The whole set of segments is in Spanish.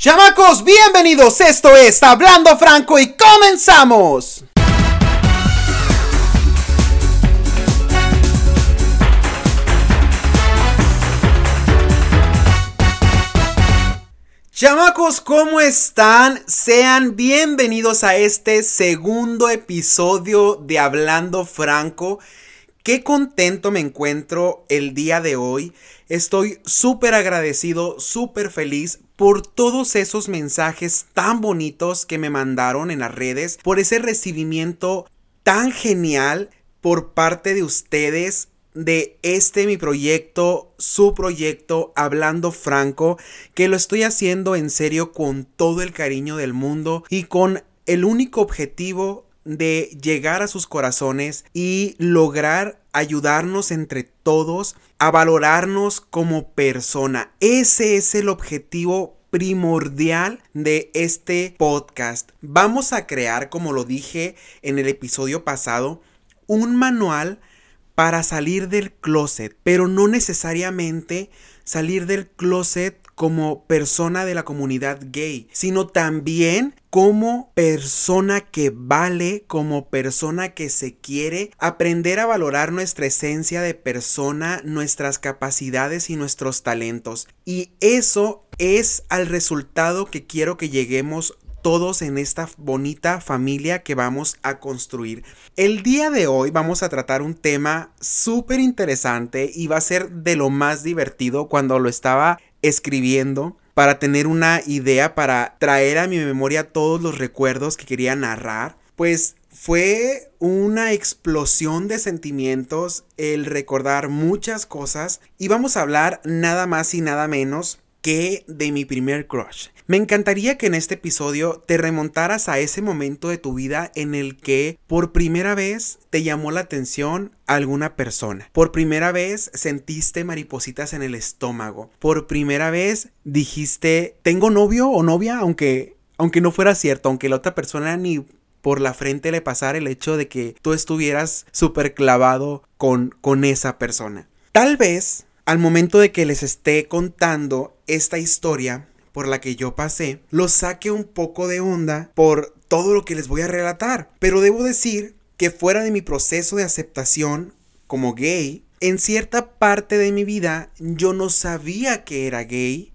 Chamacos, bienvenidos. Esto es Hablando Franco y comenzamos. Chamacos, ¿cómo están? Sean bienvenidos a este segundo episodio de Hablando Franco. Qué contento me encuentro el día de hoy. Estoy súper agradecido, súper feliz por todos esos mensajes tan bonitos que me mandaron en las redes, por ese recibimiento tan genial por parte de ustedes de este mi proyecto, su proyecto, hablando franco, que lo estoy haciendo en serio con todo el cariño del mundo y con el único objetivo de llegar a sus corazones y lograr ayudarnos entre todos a valorarnos como persona. Ese es el objetivo primordial de este podcast. Vamos a crear, como lo dije en el episodio pasado, un manual para salir del closet, pero no necesariamente salir del closet como persona de la comunidad gay, sino también como persona que vale, como persona que se quiere, aprender a valorar nuestra esencia de persona, nuestras capacidades y nuestros talentos. Y eso es al resultado que quiero que lleguemos todos en esta bonita familia que vamos a construir. El día de hoy vamos a tratar un tema súper interesante y va a ser de lo más divertido cuando lo estaba escribiendo para tener una idea, para traer a mi memoria todos los recuerdos que quería narrar. Pues fue una explosión de sentimientos el recordar muchas cosas y vamos a hablar nada más y nada menos que de mi primer crush. Me encantaría que en este episodio te remontaras a ese momento de tu vida en el que por primera vez te llamó la atención alguna persona. Por primera vez sentiste maripositas en el estómago. Por primera vez dijiste, tengo novio o novia, aunque, aunque no fuera cierto, aunque la otra persona ni por la frente le pasara el hecho de que tú estuvieras súper clavado con, con esa persona. Tal vez al momento de que les esté contando esta historia, por la que yo pasé, lo saque un poco de onda por todo lo que les voy a relatar. Pero debo decir que fuera de mi proceso de aceptación como gay, en cierta parte de mi vida yo no sabía que era gay,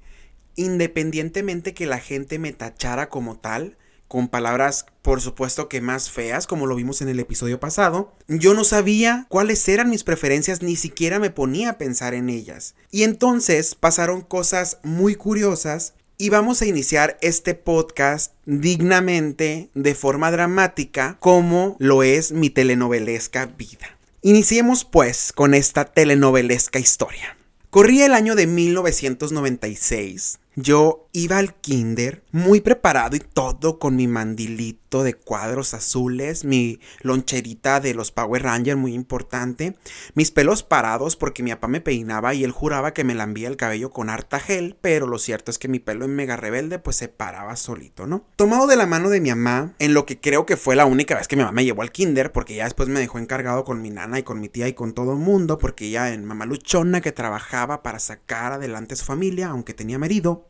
independientemente que la gente me tachara como tal, con palabras por supuesto que más feas, como lo vimos en el episodio pasado. Yo no sabía cuáles eran mis preferencias, ni siquiera me ponía a pensar en ellas. Y entonces pasaron cosas muy curiosas y vamos a iniciar este podcast dignamente, de forma dramática, como lo es mi telenovelesca vida. Iniciemos pues con esta telenovelesca historia. Corría el año de 1996 yo iba al kinder muy preparado y todo con mi mandilito de cuadros azules, mi loncherita de los Power Rangers muy importante, mis pelos parados porque mi papá me peinaba y él juraba que me lambía el cabello con harta gel, pero lo cierto es que mi pelo en mega rebelde pues se paraba solito, ¿no? Tomado de la mano de mi mamá, en lo que creo que fue la única vez que mi mamá me llevó al kinder, porque ya después me dejó encargado con mi nana y con mi tía y con todo el mundo, porque ella en mamá luchona que trabajaba para sacar adelante su familia, aunque tenía marido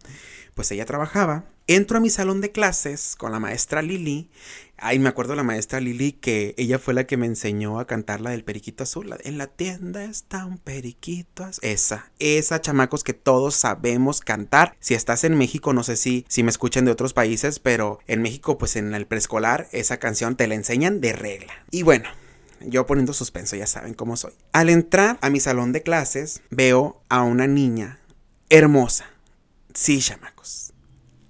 pues ella trabajaba. Entro a mi salón de clases con la maestra Lili. Ay, me acuerdo de la maestra Lili que ella fue la que me enseñó a cantar la del periquito azul. en la tienda está un periquito azul. Esa, esa chamacos que todos sabemos cantar. Si estás en México, no sé si, si me escuchan de otros países, pero en México, pues en el preescolar, esa canción te la enseñan de regla. Y bueno, yo poniendo suspenso, ya saben cómo soy. Al entrar a mi salón de clases, veo a una niña hermosa Sí, chamacos.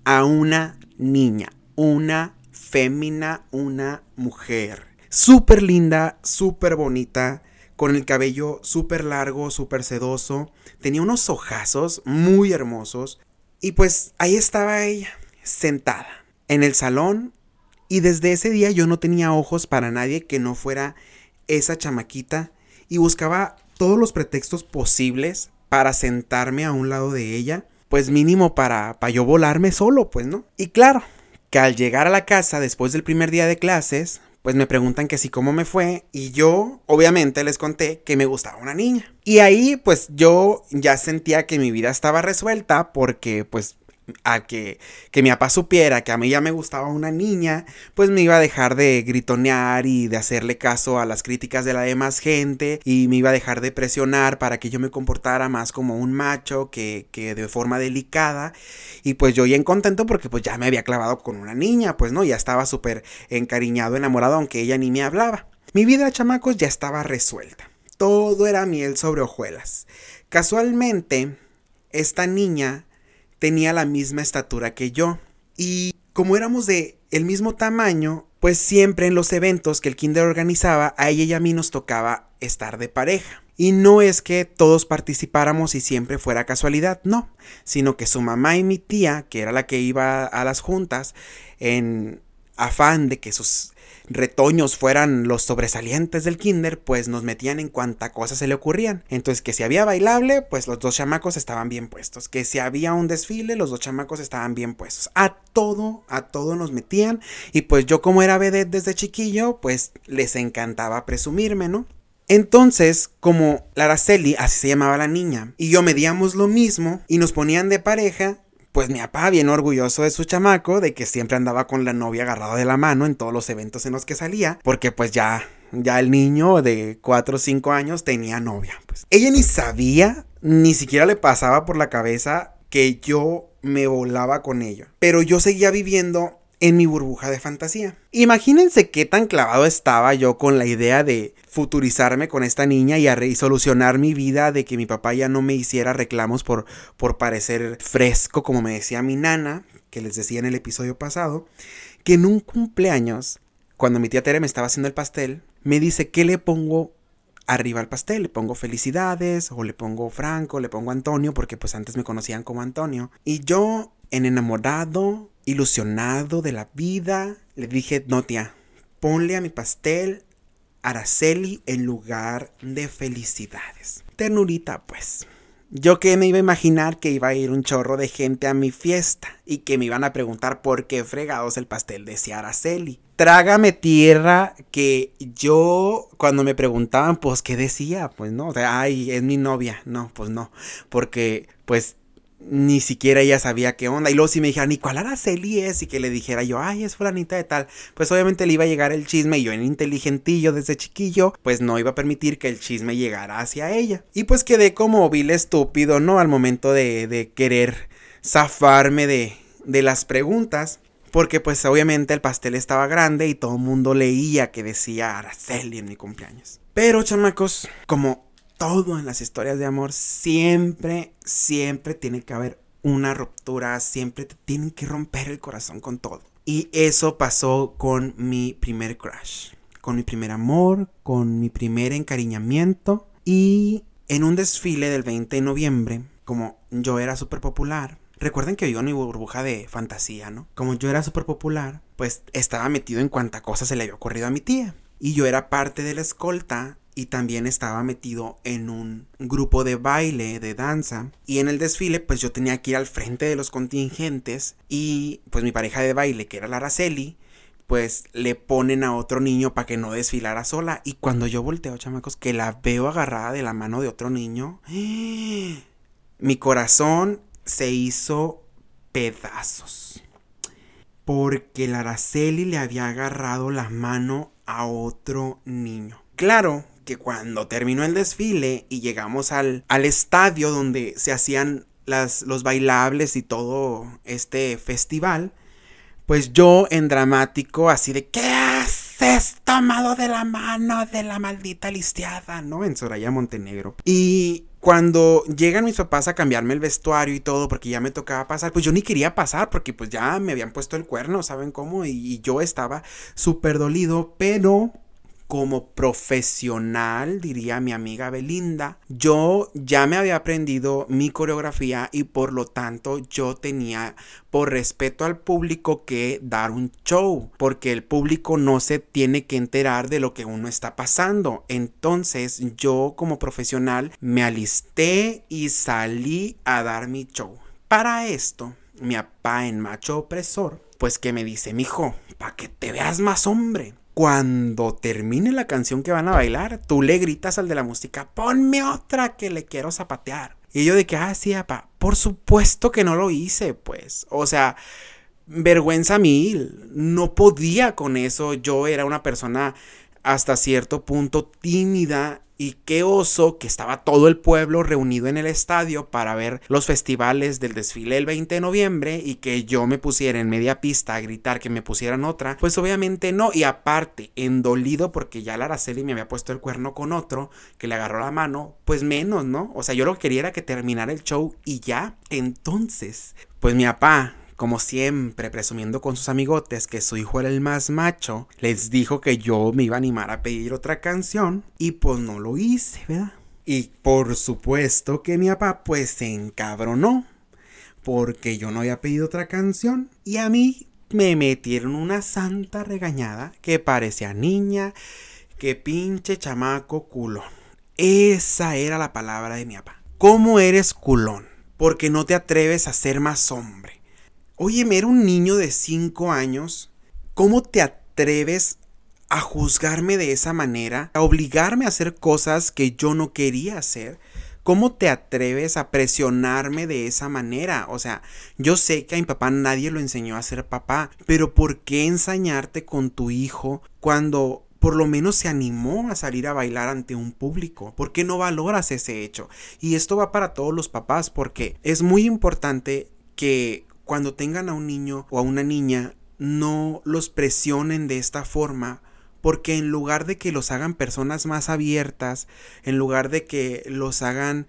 A una niña, una fémina, una mujer. Súper linda, súper bonita, con el cabello súper largo, súper sedoso. Tenía unos ojazos muy hermosos. Y pues ahí estaba ella, sentada, en el salón. Y desde ese día yo no tenía ojos para nadie que no fuera esa chamaquita. Y buscaba todos los pretextos posibles para sentarme a un lado de ella pues mínimo para, para yo volarme solo, pues, ¿no? Y claro, que al llegar a la casa después del primer día de clases, pues me preguntan que si cómo me fue y yo obviamente les conté que me gustaba una niña. Y ahí pues yo ya sentía que mi vida estaba resuelta porque pues a que, que mi papá supiera que a mí ya me gustaba una niña, pues me iba a dejar de gritonear y de hacerle caso a las críticas de la demás gente y me iba a dejar de presionar para que yo me comportara más como un macho que, que de forma delicada y pues yo bien contento porque pues ya me había clavado con una niña, pues no, ya estaba súper encariñado, enamorado, aunque ella ni me hablaba. Mi vida, chamacos, ya estaba resuelta. Todo era miel sobre hojuelas. Casualmente, esta niña tenía la misma estatura que yo. Y como éramos de el mismo tamaño, pues siempre en los eventos que el kinder organizaba, a ella y a mí nos tocaba estar de pareja. Y no es que todos participáramos y siempre fuera casualidad, no, sino que su mamá y mi tía, que era la que iba a las juntas, en afán de que sus retoños fueran los sobresalientes del kinder, pues nos metían en cuanta cosa se le ocurrían. Entonces, que si había bailable, pues los dos chamacos estaban bien puestos. Que si había un desfile, los dos chamacos estaban bien puestos. A todo, a todo nos metían. Y pues yo como era vedette desde chiquillo, pues les encantaba presumirme, ¿no? Entonces, como Laraceli, así se llamaba la niña, y yo medíamos lo mismo y nos ponían de pareja, pues mi papá, bien orgulloso de su chamaco, de que siempre andaba con la novia agarrado de la mano en todos los eventos en los que salía, porque pues ya, ya el niño de 4 o 5 años tenía novia. Pues. Ella ni sabía, ni siquiera le pasaba por la cabeza que yo me volaba con ella. Pero yo seguía viviendo en mi burbuja de fantasía. Imagínense qué tan clavado estaba yo con la idea de futurizarme con esta niña y, a solucionar mi vida de que mi papá ya no me hiciera reclamos por, por parecer fresco, como me decía mi nana, que les decía en el episodio pasado, que en un cumpleaños, cuando mi tía Tere me estaba haciendo el pastel, me dice, ¿qué le pongo arriba al pastel? Le pongo felicidades, o le pongo Franco, le pongo Antonio, porque pues antes me conocían como Antonio. Y yo, en enamorado, ilusionado de la vida, le dije, no tía, ponle a mi pastel Araceli en lugar de felicidades. Ternurita, pues. Yo que me iba a imaginar que iba a ir un chorro de gente a mi fiesta y que me iban a preguntar por qué fregados el pastel decía Araceli. Trágame tierra que yo cuando me preguntaban pues qué decía, pues no, o sea, ay, es mi novia, no, pues no, porque pues ni siquiera ella sabía qué onda. Y luego si me dijeron, ¿y cuál Araceli es? Y que le dijera yo, ay, es fulanita de tal. Pues obviamente le iba a llegar el chisme y yo en inteligentillo desde chiquillo, pues no iba a permitir que el chisme llegara hacia ella. Y pues quedé como vil estúpido, ¿no? Al momento de, de querer zafarme de, de las preguntas. Porque pues obviamente el pastel estaba grande y todo el mundo leía que decía Araceli en mi cumpleaños. Pero chamacos, como todo en las historias de amor siempre, siempre tiene que haber una ruptura, siempre te tienen que romper el corazón con todo. Y eso pasó con mi primer crush, con mi primer amor, con mi primer encariñamiento y en un desfile del 20 de noviembre, como yo era súper popular, recuerden que vivo en mi burbuja de fantasía, ¿no? Como yo era súper popular, pues estaba metido en cuanta cosa se le había ocurrido a mi tía. Y yo era parte de la escolta y también estaba metido en un grupo de baile, de danza. Y en el desfile, pues yo tenía que ir al frente de los contingentes y pues mi pareja de baile, que era la Araceli, pues le ponen a otro niño para que no desfilara sola. Y cuando yo volteo, chamacos, que la veo agarrada de la mano de otro niño, mi corazón se hizo pedazos. Porque la Araceli le había agarrado la mano a otro niño. Claro, que cuando terminó el desfile y llegamos al, al estadio donde se hacían las, los bailables y todo este festival, pues yo en dramático así de ¿qué haces tomado de la mano de la maldita listiada? ¿No? En Soraya Montenegro. Y cuando llegan mis papás a cambiarme el vestuario y todo, porque ya me tocaba pasar, pues yo ni quería pasar, porque pues ya me habían puesto el cuerno, ¿saben cómo? y yo estaba súper dolido, pero como profesional, diría mi amiga Belinda, yo ya me había aprendido mi coreografía y por lo tanto yo tenía por respeto al público que dar un show, porque el público no se tiene que enterar de lo que uno está pasando. Entonces yo como profesional me alisté y salí a dar mi show. Para esto, mi papá en macho opresor, pues que me dice, mijo, para que te veas más hombre cuando termine la canción que van a bailar, tú le gritas al de la música, ponme otra que le quiero zapatear. Y yo de que, ah, sí, papá, por supuesto que no lo hice, pues. O sea, vergüenza mil. No podía con eso. Yo era una persona hasta cierto punto tímida y qué oso que estaba todo el pueblo reunido en el estadio para ver los festivales del desfile el 20 de noviembre y que yo me pusiera en media pista a gritar que me pusieran otra, pues obviamente no. Y aparte, endolido porque ya la Araceli me había puesto el cuerno con otro que le agarró la mano, pues menos, ¿no? O sea, yo lo que quería era que terminara el show y ya. Entonces, pues mi papá como siempre, presumiendo con sus amigotes que su hijo era el más macho, les dijo que yo me iba a animar a pedir otra canción y pues no lo hice, ¿verdad? Y por supuesto que mi papá pues se encabronó porque yo no había pedido otra canción y a mí me metieron una santa regañada que parecía niña, que pinche chamaco culón. Esa era la palabra de mi papá. ¿Cómo eres culón? Porque no te atreves a ser más hombre. Oye, era un niño de 5 años. ¿Cómo te atreves a juzgarme de esa manera? A obligarme a hacer cosas que yo no quería hacer. ¿Cómo te atreves a presionarme de esa manera? O sea, yo sé que a mi papá nadie lo enseñó a ser papá, pero ¿por qué ensañarte con tu hijo cuando por lo menos se animó a salir a bailar ante un público. ¿Por qué no valoras ese hecho? Y esto va para todos los papás porque es muy importante que cuando tengan a un niño o a una niña, no los presionen de esta forma, porque en lugar de que los hagan personas más abiertas, en lugar de que los hagan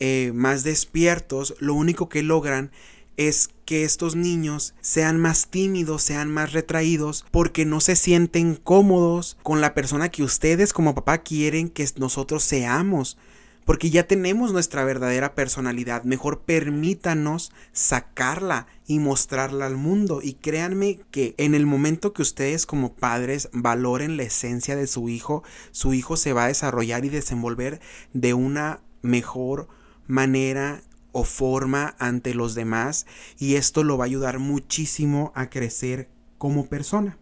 eh, más despiertos, lo único que logran es que estos niños sean más tímidos, sean más retraídos, porque no se sienten cómodos con la persona que ustedes como papá quieren que nosotros seamos porque ya tenemos nuestra verdadera personalidad. Mejor permítanos sacarla y mostrarla al mundo. Y créanme que en el momento que ustedes como padres valoren la esencia de su hijo, su hijo se va a desarrollar y desenvolver de una mejor manera o forma ante los demás y esto lo va a ayudar muchísimo a crecer como persona.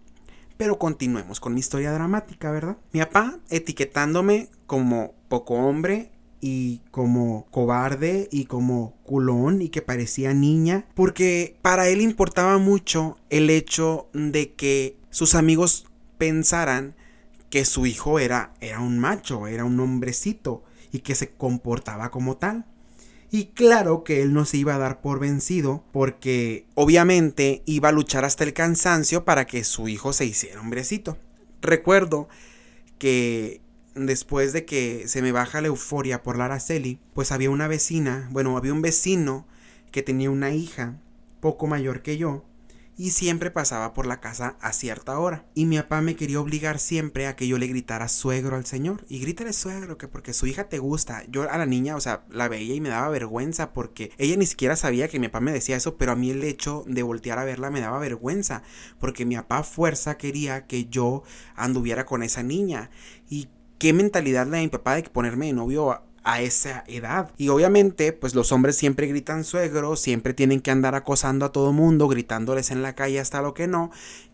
Pero continuemos con mi historia dramática, ¿verdad? Mi papá etiquetándome como poco hombre y como cobarde y como culón y que parecía niña, porque para él importaba mucho el hecho de que sus amigos pensaran que su hijo era, era un macho, era un hombrecito y que se comportaba como tal. Y claro que él no se iba a dar por vencido porque obviamente iba a luchar hasta el cansancio para que su hijo se hiciera hombrecito. Recuerdo que después de que se me baja la euforia por la Araceli, pues había una vecina, bueno, había un vecino que tenía una hija poco mayor que yo y siempre pasaba por la casa a cierta hora. Y mi papá me quería obligar siempre a que yo le gritara suegro al señor. Y grítale suegro, que porque su hija te gusta. Yo a la niña, o sea, la veía y me daba vergüenza porque ella ni siquiera sabía que mi papá me decía eso, pero a mí el hecho de voltear a verla me daba vergüenza. Porque mi papá fuerza quería que yo anduviera con esa niña. Y qué mentalidad la de mi papá de ponerme de novio a esa edad. Y obviamente, pues los hombres siempre gritan suegro, siempre tienen que andar acosando a todo mundo, gritándoles en la calle hasta lo que no.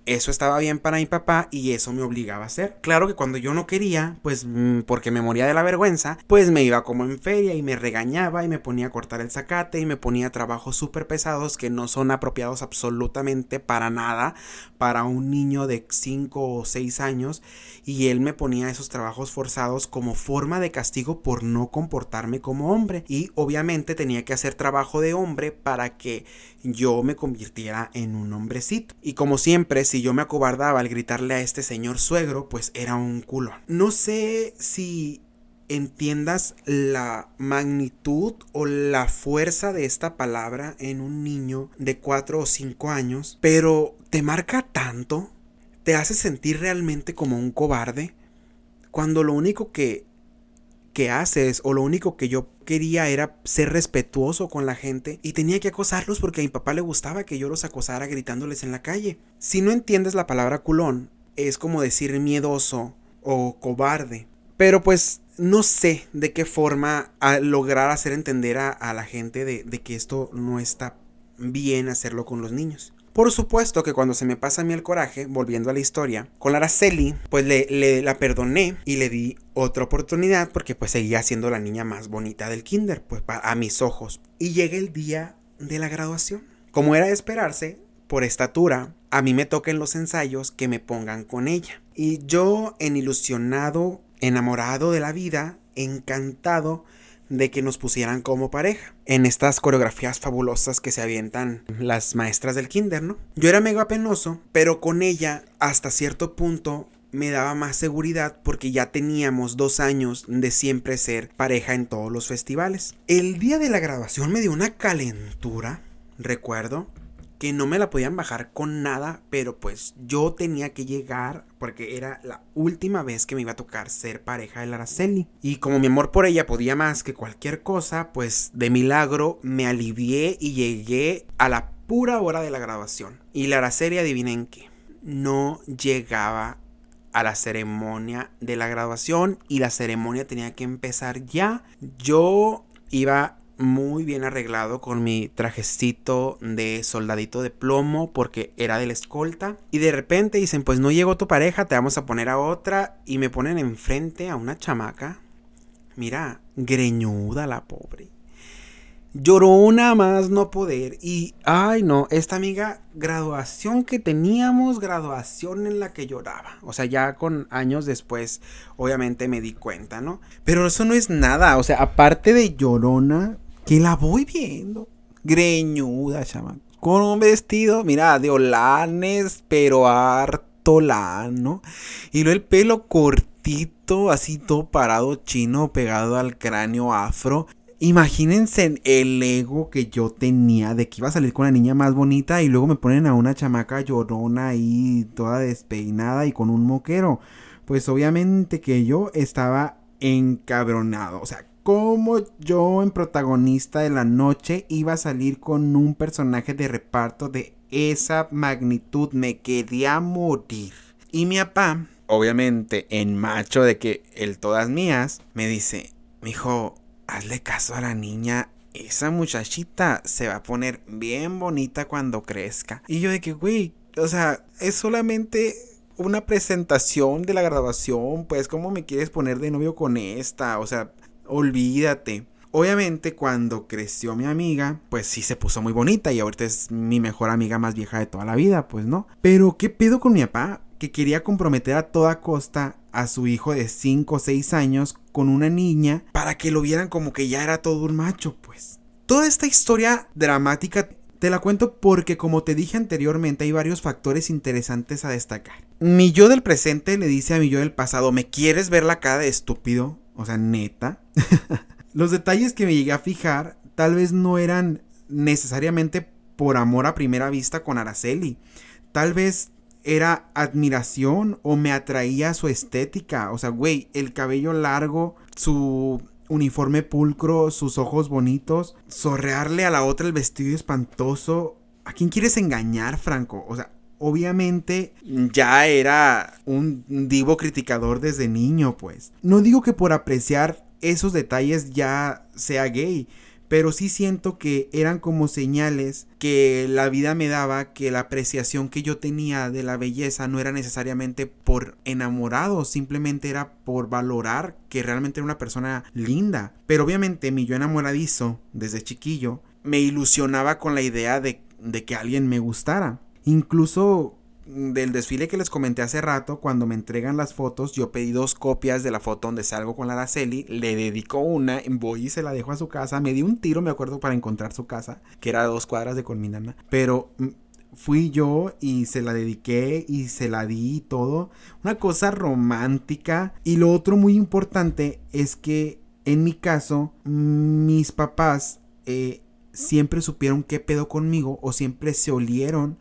Eso estaba bien para mi papá y eso me obligaba a hacer. Claro que cuando yo no quería, pues mm, porque me moría de la vergüenza, pues me iba como en feria y me regañaba y me ponía a cortar el zacate y me ponía trabajos súper pesados que no son apropiados absolutamente para nada para un niño de 5 o 6 años y él me ponía esos trabajos forzados como forma de castigo por no comportarme como hombre y obviamente tenía que hacer trabajo de hombre para que yo me convirtiera en un hombrecito. Y como siempre, si yo me acobardaba al gritarle a este señor suegro, pues era un culo. No sé si entiendas la magnitud o la fuerza de esta palabra en un niño de 4 o 5 años, pero te marca tanto, te hace sentir realmente como un cobarde, cuando lo único que haces o lo único que yo quería era ser respetuoso con la gente y tenía que acosarlos porque a mi papá le gustaba que yo los acosara gritándoles en la calle. Si no entiendes la palabra culón, es como decir miedoso o cobarde. Pero pues no sé de qué forma lograr hacer entender a, la gente de que esto no está bien hacerlo con los niños. Por supuesto que cuando se me pasa a mí el coraje, volviendo a la historia, con Araceli, pues le, la perdoné y le di otra oportunidad porque pues seguía siendo la niña más bonita del kinder, pues a mis ojos. Y llega el día de la graduación. Como era de esperarse, por estatura, a mí me toca en los ensayos que me pongan con ella. Y yo, en ilusionado, enamorado de la vida, encantado de que nos pusieran como pareja en estas coreografías fabulosas que se avientan las maestras del kinder, ¿no? Yo era mega penoso, pero con ella hasta cierto punto me daba más seguridad porque ya teníamos dos años de siempre ser pareja en todos los festivales. El día de la grabación me dio una calentura, recuerdo, que no me la podían bajar con nada, pero pues yo tenía que llegar porque era la última vez que me iba a tocar ser pareja de Araceli. Y como mi amor por ella podía más que cualquier cosa, pues de milagro me alivié y llegué a la pura hora de la grabación. Y la Araceli, adivinen qué, no llegaba a la ceremonia de la graduación y la ceremonia tenía que empezar ya. Yo iba muy bien arreglado con mi trajecito de soldadito de plomo porque era de la escolta. Y de repente dicen, pues no llegó tu pareja, te vamos a poner a otra. Y me ponen enfrente a una chamaca. Mira, greñuda la pobre. Lloró una más no poder. Y, ay no, esta amiga, graduación que teníamos, graduación en la que lloraba. O sea, ya con años después, obviamente me di cuenta, ¿no? Pero eso no es nada. O sea, aparte de llorona, que la voy viendo. Greñuda, chama. Con un vestido, mira, de olanes, pero harto lano. Y luego el pelo cortito, así todo parado chino, pegado al cráneo afro. Imagínense el ego que yo tenía de que iba a salir con la niña más bonita y luego me ponen a una chamaca llorona ahí, toda despeinada y con un moquero. Pues obviamente que yo estaba encabronado. O sea, cómo yo en protagonista de la noche iba a salir con un personaje de reparto de esa magnitud. Me quería morir. Y mi papá, obviamente en macho de que el todas mías, me dice, mijo, hazle caso a la niña. Esa muchachita se va a poner bien bonita cuando crezca. Y yo de que, güey, o sea, es solamente una presentación de la graduación, pues, ¿cómo me quieres poner de novio con esta? O sea, olvídate. Obviamente cuando creció mi amiga, pues sí se puso muy bonita y ahorita es mi mejor amiga más vieja de toda la vida, pues no. Pero ¿qué pedo con mi papá? Que quería comprometer a toda costa a su hijo de 5 o 6 años con una niña para que lo vieran como que ya era todo un macho, pues. Toda esta historia dramática te la cuento porque como te dije anteriormente hay varios factores interesantes a destacar. Mi yo del presente le dice a mi yo del pasado, ¿me quieres ver la cara de estúpido? O sea, neta. Los detalles que me llegué a fijar tal vez no eran necesariamente por amor a primera vista con Araceli. Tal vez era admiración o me atraía su estética. O sea, güey, el cabello largo, su uniforme pulcro, sus ojos bonitos, sorrearle a la otra el vestido espantoso. ¿A quién quieres engañar, Franco? O sea, obviamente ya era un divo criticador desde niño, pues. No digo que por apreciar esos detalles ya sea gay, pero sí siento que eran como señales que la vida me daba que la apreciación que yo tenía de la belleza no era necesariamente por enamorado, simplemente era por valorar que realmente era una persona linda. Pero obviamente mi yo enamoradizo desde chiquillo me ilusionaba con la idea de, de que alguien me gustara. Incluso del desfile que les comenté hace rato, cuando me entregan las fotos, yo pedí dos copias de la foto donde salgo con la Araceli, le dedico una, voy y se la dejo a su casa, me di un tiro, me acuerdo, para encontrar su casa, que era dos cuadras de Colminana, pero mm, fui yo y se la dediqué y se la di y todo, una cosa romántica, y lo otro muy importante es que en mi caso, mis papás eh, siempre supieron qué pedo conmigo o siempre se olieron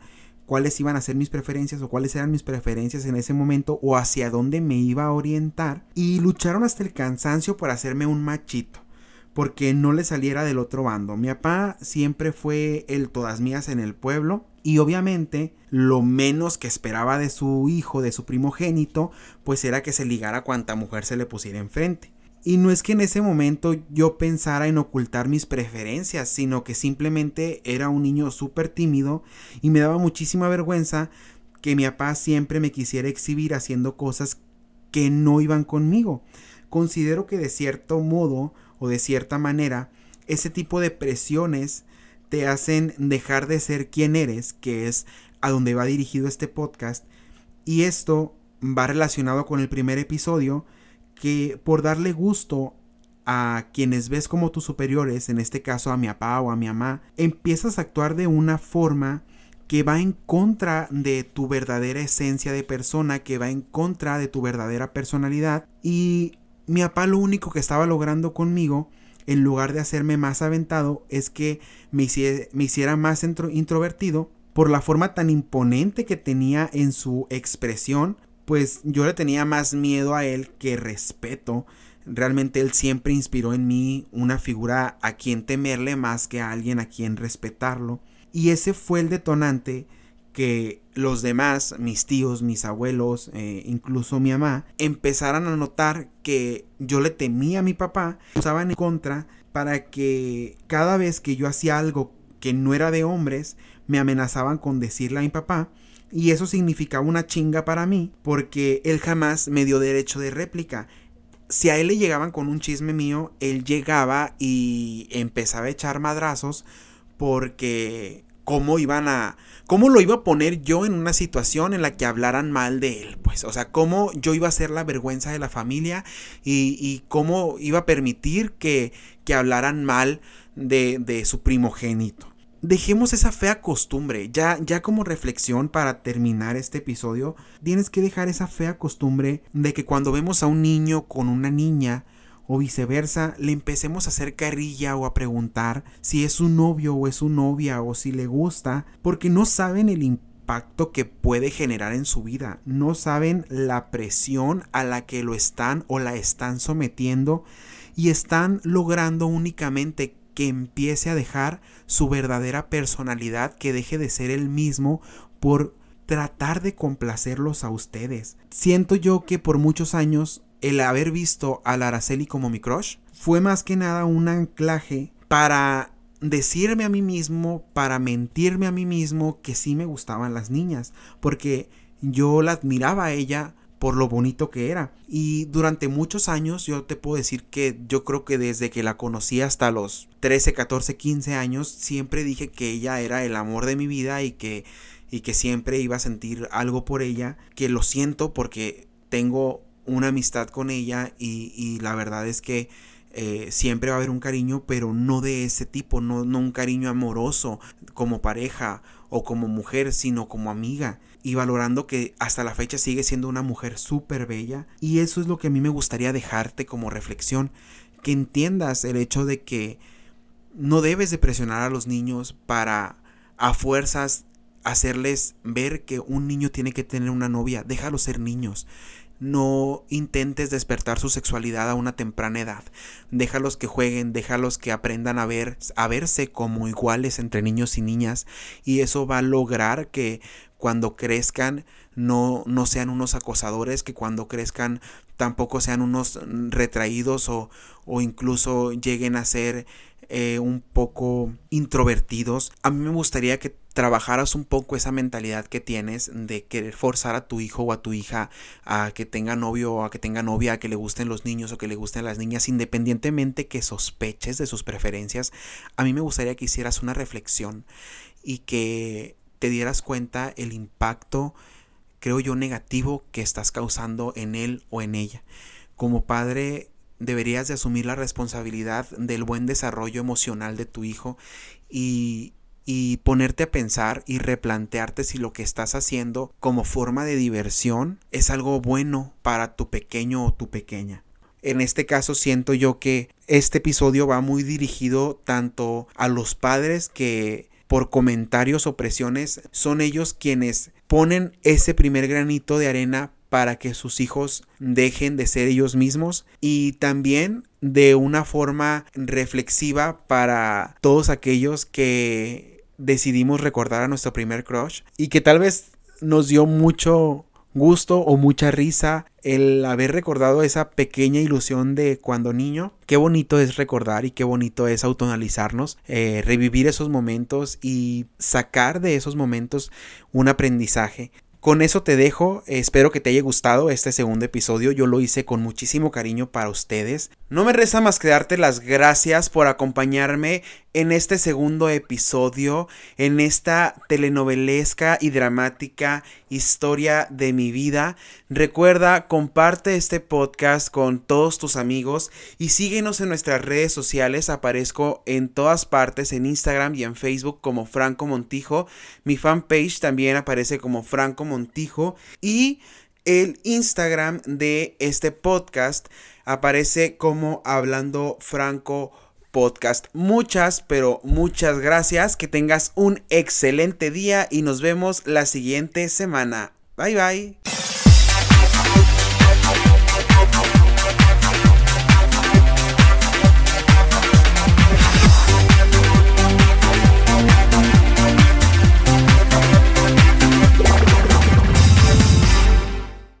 cuáles iban a ser mis preferencias o cuáles eran mis preferencias en ese momento o hacia dónde me iba a orientar y lucharon hasta el cansancio por hacerme un machito porque no le saliera del otro bando. Mi papá siempre fue el todas mías en el pueblo y obviamente lo menos que esperaba de su hijo, de su primogénito, pues era que se ligara cuanta mujer se le pusiera enfrente. Y no es que en ese momento yo pensara en ocultar mis preferencias, sino que simplemente era un niño súper tímido y me daba muchísima vergüenza que mi papá siempre me quisiera exhibir haciendo cosas que no iban conmigo. Considero que de cierto modo o de cierta manera ese tipo de presiones te hacen dejar de ser quien eres, que es a donde va dirigido este podcast. Y esto va relacionado con el primer episodio, que por darle gusto a quienes ves como tus superiores, en este caso a mi papá o a mi mamá, empiezas a actuar de una forma que va en contra de tu verdadera esencia de persona, que va en contra de tu verdadera personalidad. Y mi papá lo único que estaba logrando conmigo, en lugar de hacerme más aventado, es que me hiciera, más introvertido por la forma tan imponente que tenía en su expresión, pues yo le tenía más miedo a él que respeto. Realmente él siempre inspiró en mí una figura a quien temerle más que a alguien a quien respetarlo. Y ese fue el detonante que los demás, mis tíos, mis abuelos, eh, incluso mi mamá, empezaran a notar que yo le temía a mi papá, usaban en contra para que cada vez que yo hacía algo que no era de hombres, me amenazaban con decirle a mi papá, y eso significaba una chinga para mí, porque él jamás me dio derecho de réplica. Si a él le llegaban con un chisme mío, él llegaba y empezaba a echar madrazos porque cómo iban a cómo lo iba a poner yo en una situación en la que hablaran mal de él, pues, o sea, cómo yo iba a ser la vergüenza de la familia y, y cómo iba a permitir que, que hablaran mal de, de su primogénito. Dejemos esa fea costumbre, ya, ya como reflexión para terminar este episodio, tienes que dejar esa fea costumbre de que cuando vemos a un niño con una niña, o viceversa, le empecemos a hacer carrilla o a preguntar si es su novio o es su novia o si le gusta, porque no saben el impacto que puede generar en su vida, no saben la presión a la que lo están o la están sometiendo y están logrando únicamente que empiece a dejar su verdadera personalidad, que deje de ser el mismo por tratar de complacerlos a ustedes. Siento yo que por muchos años el haber visto a la Araceli como mi crush fue más que nada un anclaje para decirme a mí mismo, para mentirme a mí mismo que sí me gustaban las niñas, porque yo la admiraba a ella por lo bonito que era. Y durante muchos años yo te puedo decir que yo creo que desde que la conocí hasta los 13, 14, 15 años, siempre dije que ella era el amor de mi vida y que, y que siempre iba a sentir algo por ella, que lo siento porque tengo una amistad con ella y, la verdad es que eh, siempre va a haber un cariño, pero no de ese tipo, no, no un cariño amoroso como pareja o como mujer, sino como amiga. Y valorando que hasta la fecha sigue siendo una mujer súper bella. Y eso es lo que a mí me gustaría dejarte como reflexión. Que entiendas el hecho de que no debes de presionar a los niños para a fuerzas hacerles ver que un niño tiene que tener una novia. Déjalos ser niños. No intentes despertar su sexualidad a una temprana edad. Déjalos que jueguen, déjalos que aprendan a ver, a verse como iguales entre niños y niñas y eso va a lograr que cuando crezcan no, no sean unos acosadores, que cuando crezcan tampoco sean unos retraídos o, o incluso lleguen a ser eh, un poco introvertidos. A mí me gustaría que trabajaras un poco esa mentalidad que tienes de querer forzar a tu hijo o a tu hija a que tenga novio o a que tenga novia, a que le gusten los niños o que le gusten las niñas, independientemente que sospeches de sus preferencias. A mí me gustaría que hicieras una reflexión y que te dieras cuenta el impacto, creo yo, negativo que estás causando en él o en ella. Como padre, deberías de asumir la responsabilidad del buen desarrollo emocional de tu hijo y, y ponerte a pensar y replantearte si lo que estás haciendo como forma de diversión es algo bueno para tu pequeño o tu pequeña. En este caso siento yo que este episodio va muy dirigido tanto a los padres que por comentarios o presiones son ellos quienes ponen ese primer granito de arena para que sus hijos dejen de ser ellos mismos y también de una forma reflexiva para todos aquellos que decidimos recordar a nuestro primer crush y que tal vez nos dio mucho gusto o mucha risa el haber recordado esa pequeña ilusión de cuando niño. Qué bonito es recordar y qué bonito es autonalizarnos, eh, revivir esos momentos y sacar de esos momentos un aprendizaje. Con eso te dejo, espero que te haya gustado este segundo episodio, yo lo hice con muchísimo cariño para ustedes. No me resta más que darte las gracias por acompañarme en este segundo episodio, en esta telenovelesca y dramática historia de mi vida. Recuerda, comparte este podcast con todos tus amigos y síguenos en nuestras redes sociales. Aparezco en todas partes, en Instagram y en Facebook como Franco Montijo. Mi fanpage también aparece como Franco Montijo. Y el Instagram de este podcast aparece como Hablando Franco podcast. Muchas, pero muchas gracias. Que tengas un excelente día y nos vemos la siguiente semana. Bye bye.